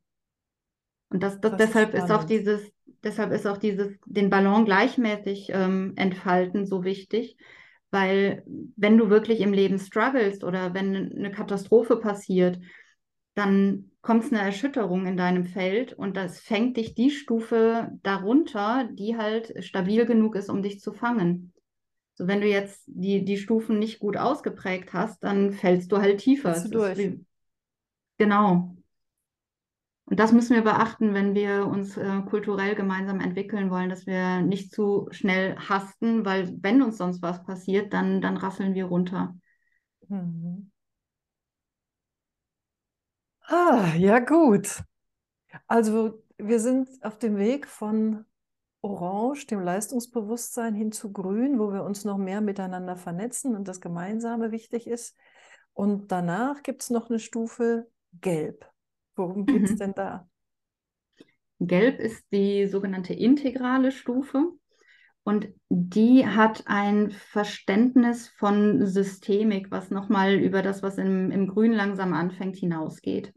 Und das, das, Das ist deshalb ist auch spannend. dieses, deshalb ist auch dieses, den Ballon gleichmäßig ähm, entfalten so wichtig, weil wenn du wirklich im Leben struggles oder wenn eine Katastrophe passiert, dann kommt es eine Erschütterung in deinem Feld und das fängt dich die Stufe darunter, die halt stabil genug ist, um dich zu fangen. So, wenn du jetzt die, die Stufen nicht gut ausgeprägt hast, dann fällst du halt tiefer. Du durch. wie, genau. Und das müssen wir beachten, wenn wir uns äh, kulturell gemeinsam entwickeln wollen, dass wir nicht zu schnell hasten, weil wenn uns sonst was passiert, dann, dann rasseln wir runter. Mhm. Ah, ja, gut. Also wir sind auf dem Weg von Orange, dem Leistungsbewusstsein, hin zu Grün, wo wir uns noch mehr miteinander vernetzen und das Gemeinsame wichtig ist. Und danach gibt es noch eine Stufe Gelb. Worum geht es mhm. denn da? Gelb ist die sogenannte integrale Stufe. Und die hat ein Verständnis von Systemik, was nochmal über das, was im, im Grün langsam anfängt, hinausgeht.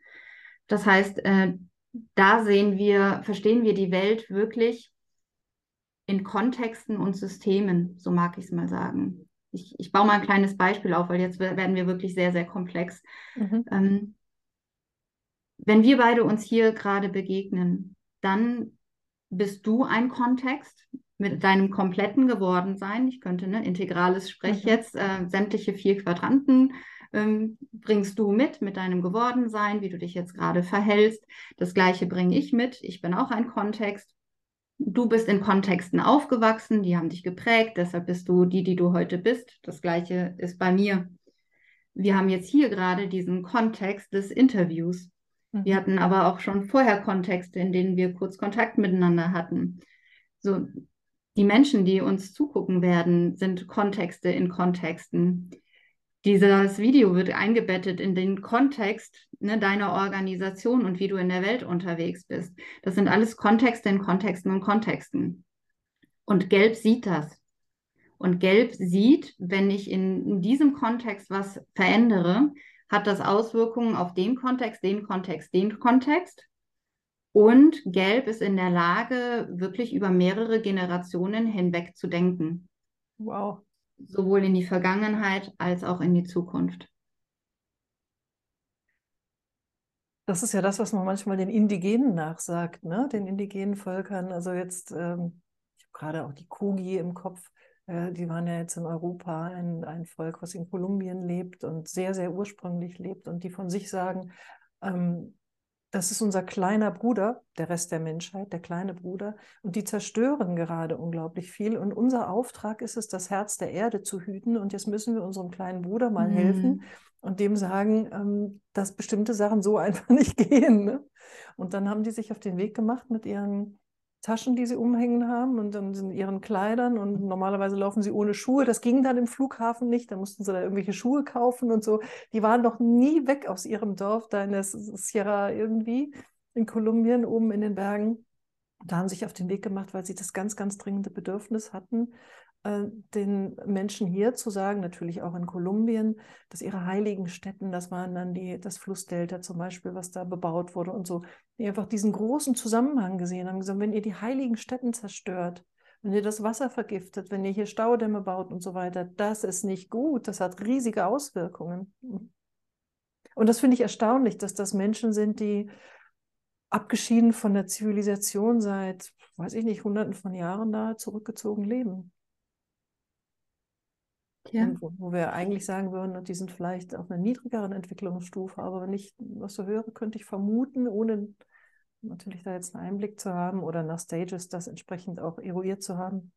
Das heißt, äh, da sehen wir, verstehen wir die Welt wirklich in Kontexten und Systemen, so mag ich es mal sagen. Ich, ich baue mal ein kleines Beispiel auf, weil jetzt werden wir wirklich sehr, sehr komplex. Mhm. Ähm, wenn wir beide uns hier gerade begegnen, dann bist du ein Kontext mit deinem kompletten Gewordensein. Ich könnte, ne, integrales Sprech mhm. jetzt, äh, sämtliche vier Quadranten ähm, bringst du mit, mit deinem Gewordensein, wie du dich jetzt gerade verhältst. Das gleiche bringe ich mit. Ich bin auch ein Kontext. Du bist in Kontexten aufgewachsen, die haben dich geprägt, deshalb bist du die, die du heute bist. Das gleiche ist bei mir. Wir haben jetzt hier gerade diesen Kontext des Interviews. Wir mhm. hatten aber auch schon vorher Kontexte, in denen wir kurz Kontakt miteinander hatten. So, die Menschen, die uns zugucken werden, sind Kontexte in Kontexten. Dieses Video wird eingebettet in den Kontext ne, deiner Organisation und wie du in der Welt unterwegs bist. Das sind alles Kontexte in Kontexten und Kontexten. Und Gelb sieht das. Und Gelb sieht, wenn ich in, in diesem Kontext was verändere, hat das Auswirkungen auf den Kontext, den Kontext, den Kontext. Und Gelb ist in der Lage, wirklich über mehrere Generationen hinweg zu denken. Wow. Sowohl in die Vergangenheit als auch in die Zukunft. Das ist ja das, was man manchmal den Indigenen nachsagt, ne? den indigenen Völkern. Also jetzt, ähm, ich habe gerade auch die Kugi im Kopf, äh, die waren ja jetzt in Europa ein, ein Volk, was in Kolumbien lebt und sehr, sehr ursprünglich lebt und die von sich sagen, ähm, das ist unser kleiner Bruder, der Rest der Menschheit, der kleine Bruder. Und die zerstören gerade unglaublich viel. Und unser Auftrag ist es, das Herz der Erde zu hüten. Und jetzt müssen wir unserem kleinen Bruder mal mhm. helfen und dem sagen, ähm, dass bestimmte Sachen so einfach nicht gehen. Ne? Und dann haben die sich auf den Weg gemacht mit ihren Taschen, die sie umhängen haben und dann in ihren Kleidern und normalerweise laufen sie ohne Schuhe. Das ging dann im Flughafen nicht, da mussten sie da irgendwelche Schuhe kaufen und so. Die waren noch nie weg aus ihrem Dorf, da in der Sierra irgendwie in Kolumbien oben in den Bergen. Da haben sich auf den Weg gemacht, weil sie das ganz, ganz dringende Bedürfnis hatten, den Menschen hier zu sagen, natürlich auch in Kolumbien, dass ihre heiligen Städten, das waren dann die, das Flussdelta zum Beispiel, was da bebaut wurde und so, die einfach diesen großen Zusammenhang gesehen haben, gesagt, wenn ihr die heiligen Städten zerstört, wenn ihr das Wasser vergiftet, wenn ihr hier Staudämme baut und so weiter, das ist nicht gut, das hat riesige Auswirkungen. Und das finde ich erstaunlich, dass das Menschen sind, die abgeschieden von der Zivilisation seit, weiß ich nicht, hunderten von Jahren da zurückgezogen leben. Ja. Wo, wo, wir eigentlich sagen würden, die sind vielleicht auf einer niedrigeren Entwicklungsstufe, aber wenn ich was so höre, könnte ich vermuten, ohne natürlich da jetzt einen Einblick zu haben oder nach Stages das entsprechend auch eruiert zu haben,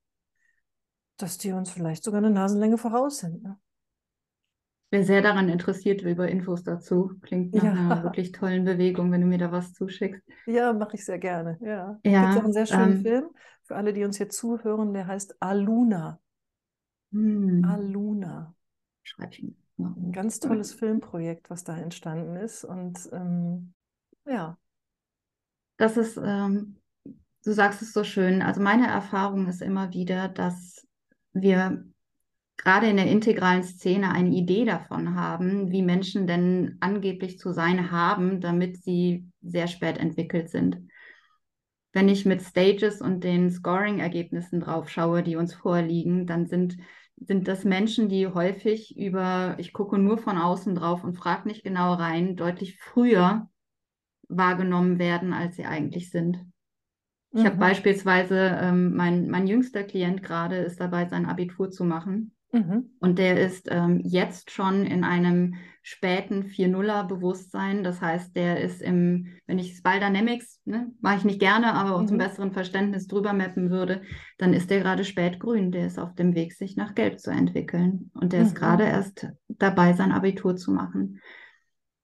dass die uns vielleicht sogar eine Nasenlänge voraus sind. Ne? Ich bin sehr daran interessiert über Infos dazu. Klingt nach ja. einer wirklich tollen Bewegung, wenn du mir da was zuschickst. Ja, mache ich sehr gerne. Ja. ja Gibt auch einen sehr schönen ähm, Film für alle, die uns hier zuhören, der heißt Aluna. Hm. Aluna. Schreibe ich Ein ganz tolles Filmprojekt, was da entstanden ist. Und ähm, ja. Das ist, ähm, du sagst es so schön. Also meine Erfahrung ist immer wieder, dass wir gerade in der integralen Szene eine Idee davon haben, wie Menschen denn angeblich zu sein haben, damit sie sehr spät entwickelt sind. Wenn ich mit Stages und den Scoring-Ergebnissen drauf schaue, die uns vorliegen, dann sind sind das Menschen, die häufig über, ich gucke nur von außen drauf und frage nicht genau rein, deutlich früher wahrgenommen werden, als sie eigentlich sind. Ich mhm. habe beispielsweise, ähm, mein, mein jüngster Klient gerade ist dabei, sein Abitur zu machen. Mhm. Und der ist ähm, jetzt schon in einem späten 4-0er Bewusstsein. Das heißt, der ist im, wenn ich Spiral Dynamics, ne, mache ich nicht gerne, aber mhm. zum besseren Verständnis drüber mappen würde, dann ist der gerade spätgrün. Der ist auf dem Weg, sich nach Gelb zu entwickeln. Und der mhm. ist gerade erst dabei, sein Abitur zu machen.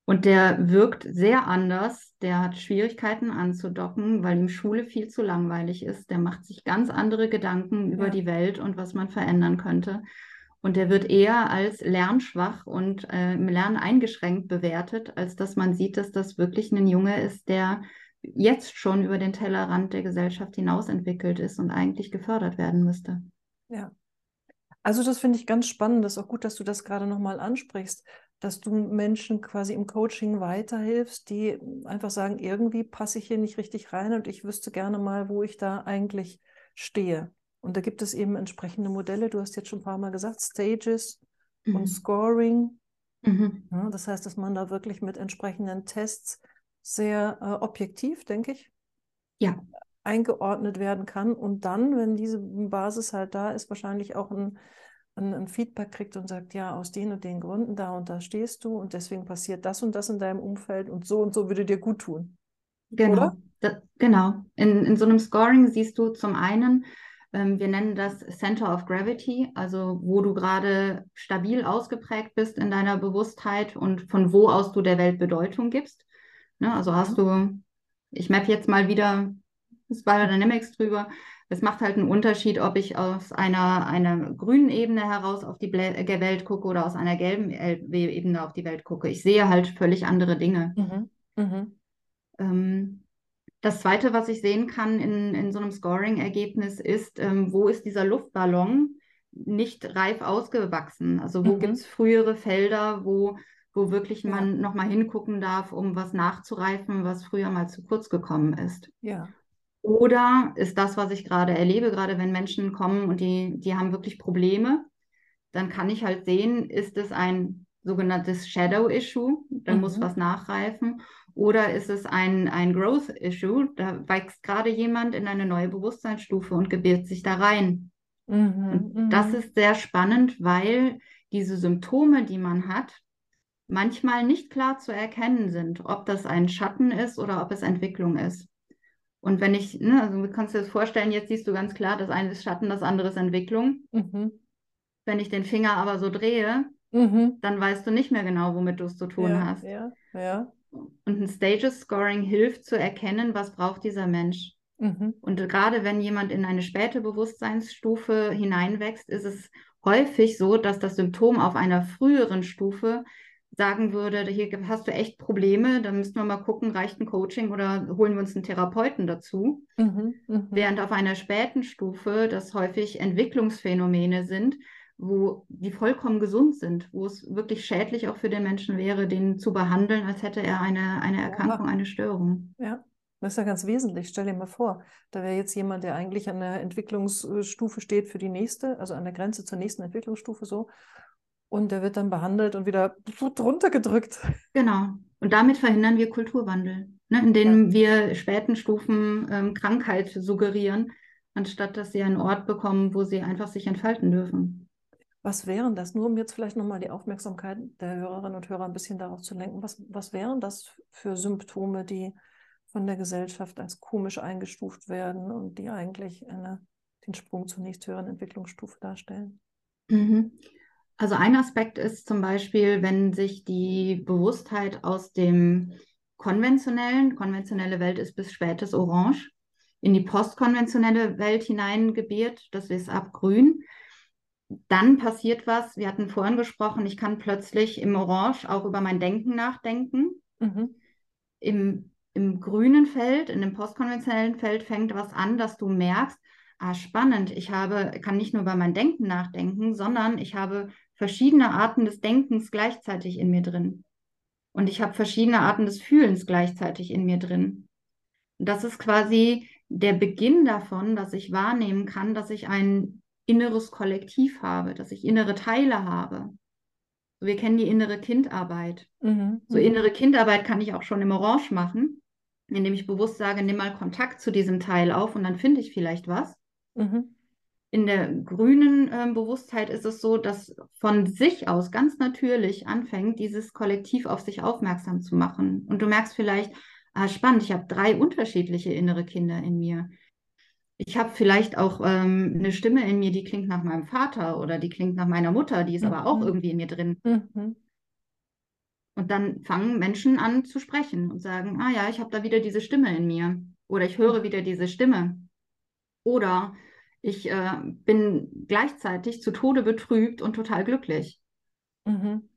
Und der wirkt sehr anders. Der hat Schwierigkeiten anzudocken, weil ihm Schule viel zu langweilig ist. Der macht sich ganz andere Gedanken über Ja. die Welt und was man verändern könnte. Und der wird eher als lernschwach und äh, im Lernen eingeschränkt bewertet, als dass man sieht, dass das wirklich ein Junge ist, der jetzt schon über den Tellerrand der Gesellschaft hinaus entwickelt ist und eigentlich gefördert werden müsste. Ja. Also das finde ich ganz spannend. Das ist auch gut, dass du das gerade nochmal ansprichst, dass du Menschen quasi im Coaching weiterhilfst, die einfach sagen, irgendwie passe ich hier nicht richtig rein und ich wüsste gerne mal, wo ich da eigentlich stehe. Und da gibt es eben entsprechende Modelle. Du hast jetzt schon ein paar Mal gesagt, Stages und Mhm. Scoring. Mhm. Ja, das heißt, dass man da wirklich mit entsprechenden Tests sehr äh, objektiv, denke ich, Ja, eingeordnet werden kann und dann, wenn diese Basis halt da ist, wahrscheinlich auch ein, ein, ein Feedback kriegt und sagt, ja, aus den und den Gründen da und da stehst du und deswegen passiert das und das in deinem Umfeld und so und so würde dir gut tun. Genau? Da, genau. In, in so einem Scoring siehst du zum einen, wir nennen das Center of Gravity, also wo du gerade stabil ausgeprägt bist in deiner Bewusstheit und von wo aus du der Welt Bedeutung gibst. Ne, also hast du, ich map jetzt mal wieder das Biodynamics drüber. Es macht halt einen Unterschied, ob ich aus einer, einer grünen Ebene heraus auf die äh, Welt gucke oder aus einer gelben El- Ebene auf die Welt gucke. Ich sehe halt völlig andere Dinge. Mhm. Mhm. Ähm, das Zweite, was ich sehen kann in, in so einem Scoring-Ergebnis, ist, ähm, wo ist dieser Luftballon nicht reif ausgewachsen? Also wo Mhm. gibt es frühere Felder, wo, wo wirklich Ja. man nochmal hingucken darf, um was nachzureifen, was früher mal zu kurz gekommen ist? Ja. Oder ist das, was ich gerade erlebe, gerade wenn Menschen kommen und die, die haben wirklich Probleme, dann kann ich halt sehen, ist es ein sogenanntes Shadow Issue, da muss Mhm. was nachreifen, oder ist es ein, ein Growth Issue, da wächst gerade jemand in eine neue Bewusstseinsstufe und gebiert sich da rein. Mhm. Und das Mhm. ist sehr spannend, weil diese Symptome, die man hat, manchmal nicht klar zu erkennen sind, ob das ein Schatten ist oder ob es Entwicklung ist. Und wenn ich, ne, also du kannst dir das vorstellen, jetzt siehst du ganz klar, das eine ist Schatten, das andere ist Entwicklung. Mhm. Wenn ich den Finger aber so drehe, Mhm. dann weißt du nicht mehr genau, womit du es zu tun Ja, hast. ja, ja. Und ein Stages Scoring hilft zu erkennen, was braucht dieser Mensch. Mhm. Und gerade wenn jemand in eine späte Bewusstseinsstufe hineinwächst, ist es häufig so, dass das Symptom auf einer früheren Stufe sagen würde, hier hast du echt Probleme, da müssten wir mal gucken, reicht ein Coaching oder holen wir uns einen Therapeuten dazu. Mhm. Mhm. Während auf einer späten Stufe das häufig Entwicklungsphänomene sind, wo die vollkommen gesund sind, wo es wirklich schädlich auch für den Menschen wäre, den zu behandeln, als hätte er eine, eine Erkrankung, eine Störung. Ja, das ist ja ganz wesentlich. Stell dir mal vor, da wäre jetzt jemand, der eigentlich an der Entwicklungsstufe steht für die nächste, also an der Grenze zur nächsten Entwicklungsstufe so, und der wird dann behandelt und wieder drunter gedrückt. Genau. Und damit verhindern wir Kulturwandel, ne, indem wir späten Stufen ähm, Krankheit suggerieren, anstatt dass sie einen Ort bekommen, wo sie einfach sich entfalten dürfen. Was wären das? Nur um jetzt vielleicht nochmal die Aufmerksamkeit der Hörerinnen und Hörer ein bisschen darauf zu lenken. Was, was wären das für Symptome, die von der Gesellschaft als komisch eingestuft werden und die eigentlich eine, den Sprung zur nächsthöheren Entwicklungsstufe darstellen? Mhm. Also ein Aspekt ist zum Beispiel, wenn sich die Bewusstheit aus dem konventionellen, konventionelle Welt ist bis spätes Orange, in die postkonventionelle Welt hineingebiert, das ist ab grün. Dann passiert was, wir hatten vorhin gesprochen, ich kann plötzlich im Orange auch über mein Denken nachdenken. Mhm. Im, im grünen Feld, in dem postkonventionellen Feld fängt was an, dass du merkst, ah, spannend, ich habe, kann nicht nur über mein Denken nachdenken, sondern ich habe verschiedene Arten des Denkens gleichzeitig in mir drin. Und ich habe verschiedene Arten des Fühlens gleichzeitig in mir drin. Und das ist quasi der Beginn davon, dass ich wahrnehmen kann, dass ich ein inneres Kollektiv habe, dass ich innere Teile habe. Wir kennen die innere Kindarbeit. Mhm. So innere Kindarbeit kann ich auch schon im Orange machen, indem ich bewusst sage, nimm mal Kontakt zu diesem Teil auf und dann finde ich vielleicht was. Mhm. In der grünen äh, Bewusstheit ist es so, dass von sich aus ganz natürlich anfängt, dieses Kollektiv auf sich aufmerksam zu machen. Und du merkst vielleicht, ah, spannend, ich habe drei unterschiedliche innere Kinder in mir. Ich habe vielleicht auch ähm, eine Stimme in mir, die klingt nach meinem Vater oder die klingt nach meiner Mutter, die ist aber auch Mhm. irgendwie in mir drin. Mhm. Und dann fangen Menschen an zu sprechen und sagen, ah ja, ich habe da wieder diese Stimme in mir oder ich höre wieder diese Stimme oder ich äh, bin gleichzeitig zu Tode betrübt und total glücklich. Mhm.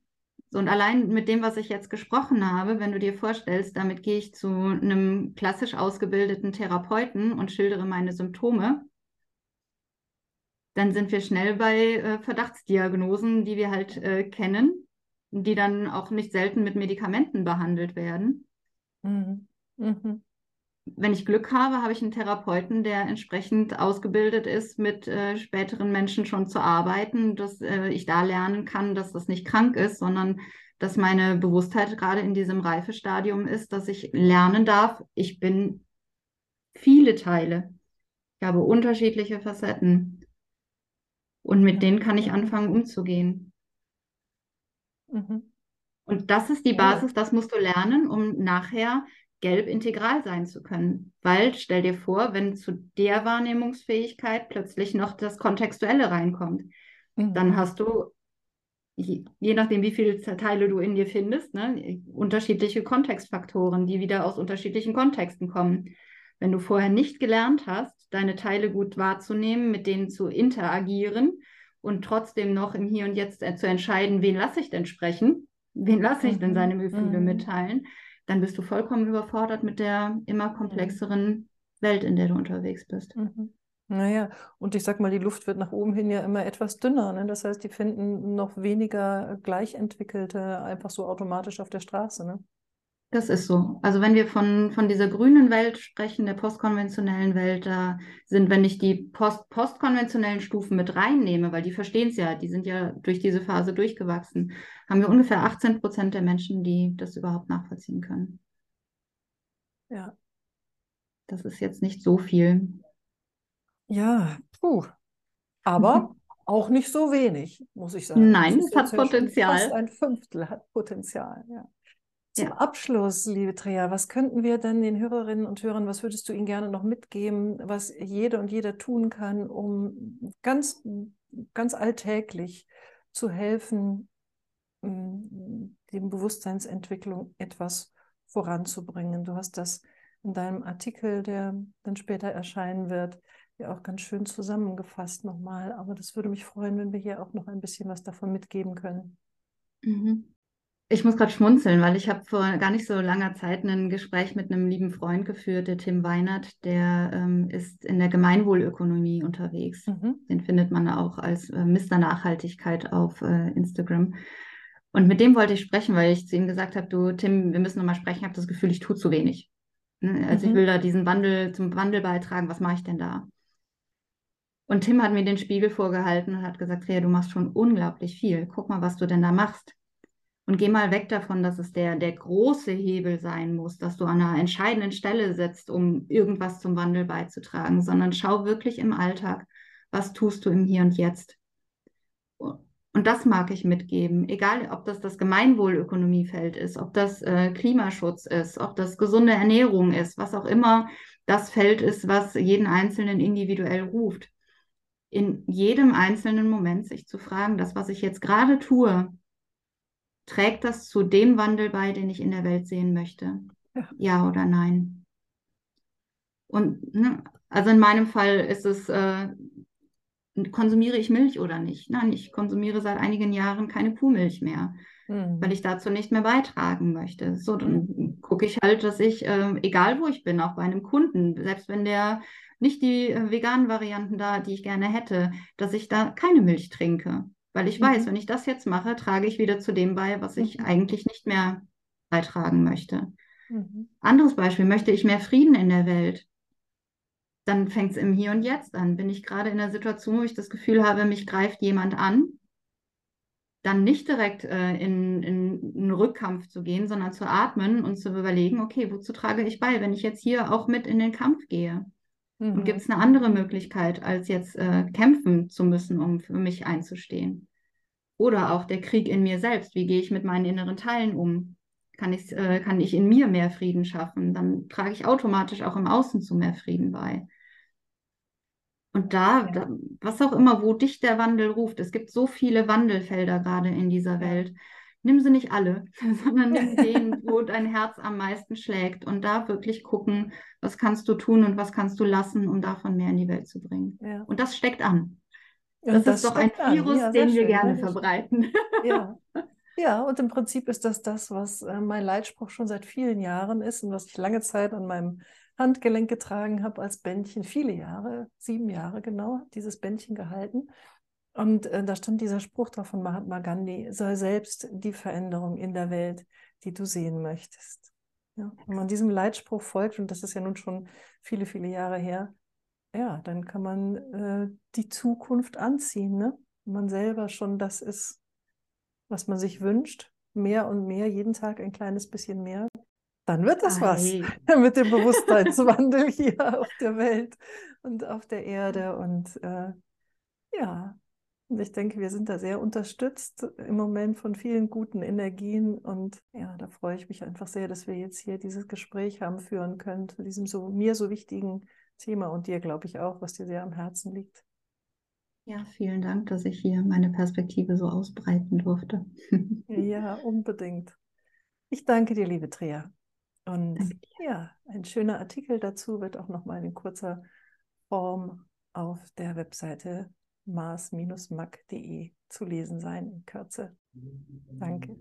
So, und allein mit dem, was ich jetzt gesprochen habe, wenn du dir vorstellst, damit gehe ich zu einem klassisch ausgebildeten Therapeuten und schildere meine Symptome, dann sind wir schnell bei äh, Verdachtsdiagnosen, die wir halt äh, kennen, die dann auch nicht selten mit Medikamenten behandelt werden. Mhm. Mhm wenn ich Glück habe, habe ich einen Therapeuten, der entsprechend ausgebildet ist, mit äh, späteren Menschen schon zu arbeiten, dass äh, ich da lernen kann, dass das nicht krank ist, sondern dass meine Bewusstheit gerade in diesem Reifestadium ist, dass ich lernen darf, ich bin viele Teile. Ich habe unterschiedliche Facetten. Und mit denen kann ich anfangen umzugehen. Mhm. Und das ist die Basis, das musst du lernen, um nachher gelb integral sein zu können. Weil stell dir vor, wenn zu der Wahrnehmungsfähigkeit plötzlich noch das Kontextuelle reinkommt, mhm. dann hast du, je, je, nachdem, wie viele Teile du in dir findest, ne, unterschiedliche Kontextfaktoren, die wieder aus unterschiedlichen Kontexten kommen. Wenn du vorher nicht gelernt hast, deine Teile gut wahrzunehmen, mit denen zu interagieren und trotzdem noch im Hier und Jetzt zu entscheiden, wen lasse ich denn sprechen, wen lasse ich denn mhm. seine Gefühle mhm. mitteilen, dann bist du vollkommen überfordert mit der immer komplexeren mhm. Welt, in der du unterwegs bist. Mhm. Naja, und ich sag mal, die Luft wird nach oben hin ja immer etwas dünner. Ne? Das heißt, die finden noch weniger Gleichentwickelte einfach so automatisch auf der Straße. Ne? Das ist so. Also wenn wir von, von dieser grünen Welt sprechen, der postkonventionellen Welt, da sind, wenn ich die post, postkonventionellen Stufen mit reinnehme, weil die verstehen es ja, die sind ja durch diese Phase durchgewachsen, haben wir ungefähr 18 Prozent der Menschen, die das überhaupt nachvollziehen können. Ja. Das ist jetzt nicht so viel. Ja, puh. Aber auch nicht so wenig, muss ich sagen. Nein, es hat Potenzial. Fast ein Fünftel hat Potenzial, ja. Zum. Abschluss, liebe Trea, was könnten wir denn den Hörerinnen und Hörern, was würdest du ihnen gerne noch mitgeben, was jede und jeder tun kann, um ganz, ganz alltäglich zu helfen, mm, dem Bewusstseinsentwicklung etwas voranzubringen? Du hast das in deinem Artikel, der dann später erscheinen wird, ja auch ganz schön zusammengefasst nochmal. Aber das würde mich freuen, wenn wir hier auch noch ein bisschen was davon mitgeben können. Mhm. Ich muss gerade schmunzeln, weil ich habe vor gar nicht so langer Zeit ein Gespräch mit einem lieben Freund geführt, der Tim Weinert, der ähm, ist in der Gemeinwohlökonomie unterwegs. Mhm. Den findet man auch als äh, Mr. Nachhaltigkeit auf äh, Instagram. Und mit dem wollte ich sprechen, weil ich zu ihm gesagt habe, du Tim, wir müssen nochmal sprechen, ich habe das Gefühl, ich tue zu wenig. Ne? Also mhm. ich will da diesen Wandel zum Wandel beitragen, was mache ich denn da? Und Tim hat mir den Spiegel vorgehalten und hat gesagt, Rea, du machst schon unglaublich viel. Guck mal, was du denn da machst. Und geh mal weg davon, dass es der, der große Hebel sein muss, dass du an einer entscheidenden Stelle setzt, um irgendwas zum Wandel beizutragen, sondern schau wirklich im Alltag, was tust du im Hier und Jetzt. Und das mag ich mitgeben, egal ob das das Gemeinwohlökonomiefeld ist, ob das äh, Klimaschutz ist, ob das gesunde Ernährung ist, was auch immer das Feld ist, was jeden Einzelnen individuell ruft. In jedem einzelnen Moment sich zu fragen, das, was ich jetzt gerade tue, Trägt das zu dem Wandel bei, den ich in der Welt sehen möchte? Ja, ja oder nein? Und ne, also in meinem Fall ist es, äh, konsumiere ich Milch oder nicht? Nein, ich konsumiere seit einigen Jahren keine Kuhmilch mehr, mhm. weil ich dazu nicht mehr beitragen möchte. So, dann gucke ich halt, dass ich, äh, egal wo ich bin, auch bei einem Kunden, selbst wenn der nicht die äh, veganen Varianten da, die ich gerne hätte, dass ich da keine Milch trinke. Weil ich mhm. weiß, wenn ich das jetzt mache, trage ich wieder zu dem bei, was ich mhm. eigentlich nicht mehr beitragen möchte. Mhm. Anderes Beispiel, möchte ich mehr Frieden in der Welt? Dann fängt es im Hier und Jetzt an. Bin ich gerade in einer Situation, wo ich das Gefühl habe, mich greift jemand an, dann nicht direkt äh, in, in einen Rückkampf zu gehen, sondern zu atmen und zu überlegen, okay, wozu trage ich bei, wenn ich jetzt hier auch mit in den Kampf gehe? Mhm. Und gibt es eine andere Möglichkeit, als jetzt äh, kämpfen zu müssen, um für mich einzustehen? Oder auch der Krieg in mir selbst. Wie gehe ich mit meinen inneren Teilen um? Kann ich, äh, kann ich in mir mehr Frieden schaffen? Dann trage ich automatisch auch im Außen zu mehr Frieden bei. Und da, da, was auch immer, wo dich der Wandel ruft, es gibt so viele Wandelfelder gerade in dieser Welt. Nimm sie nicht alle, sondern nimm den, wo dein Herz am meisten schlägt und da wirklich gucken, was kannst du tun und was kannst du lassen, um davon mehr in die Welt zu bringen. Ja. Und das steckt an. Das, das, ist doch ein Virus, ja, den wir schön, gerne verbreiten. Ja. ja, und im Prinzip ist das das, was äh, mein Leitspruch schon seit vielen Jahren ist und was ich lange Zeit an meinem Handgelenk getragen habe als Bändchen, viele Jahre, sieben Jahre genau, dieses Bändchen gehalten. Und äh, da stand dieser Spruch drauf von Mahatma Gandhi, sei selbst die Veränderung in der Welt, die du sehen möchtest. Ja, wenn man diesem Leitspruch folgt, und das ist ja nun schon viele, viele Jahre her, ja, dann kann man äh, die Zukunft anziehen, ne? Wenn man selber schon das ist, was man sich wünscht, mehr und mehr, jeden Tag ein kleines bisschen mehr, dann wird das Ei. was mit dem Bewusstseinswandel hier auf der Welt und auf der Erde. Und äh, ja, ich denke, wir sind da sehr unterstützt im Moment von vielen guten Energien. Und ja, da freue ich mich einfach sehr, dass wir jetzt hier dieses Gespräch haben führen können zu diesem so mir so wichtigen Thema und dir, glaube ich, auch, was dir sehr am Herzen liegt. Ja, vielen Dank, dass ich hier meine Perspektive so ausbreiten durfte. ja, unbedingt. Ich danke dir, liebe Trea. Und ja, ein schöner Artikel dazu wird auch nochmal in kurzer Form auf der Webseite mars-mag.de zu lesen sein in Kürze. Danke.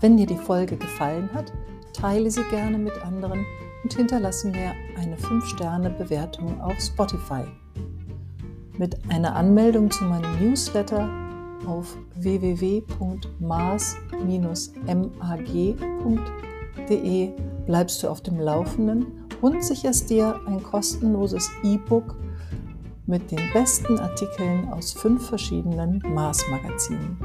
Wenn dir die Folge gefallen hat, teile sie gerne mit anderen und hinterlasse mir eine 5-Sterne-Bewertung auf Spotify. Mit einer Anmeldung zu meinem Newsletter auf www.mars-mag.de www.lebenswerk.de bleibst du auf dem Laufenden und sicherst dir ein kostenloses E-Book mit den besten Artikeln aus fünf verschiedenen Mars-Magazinen.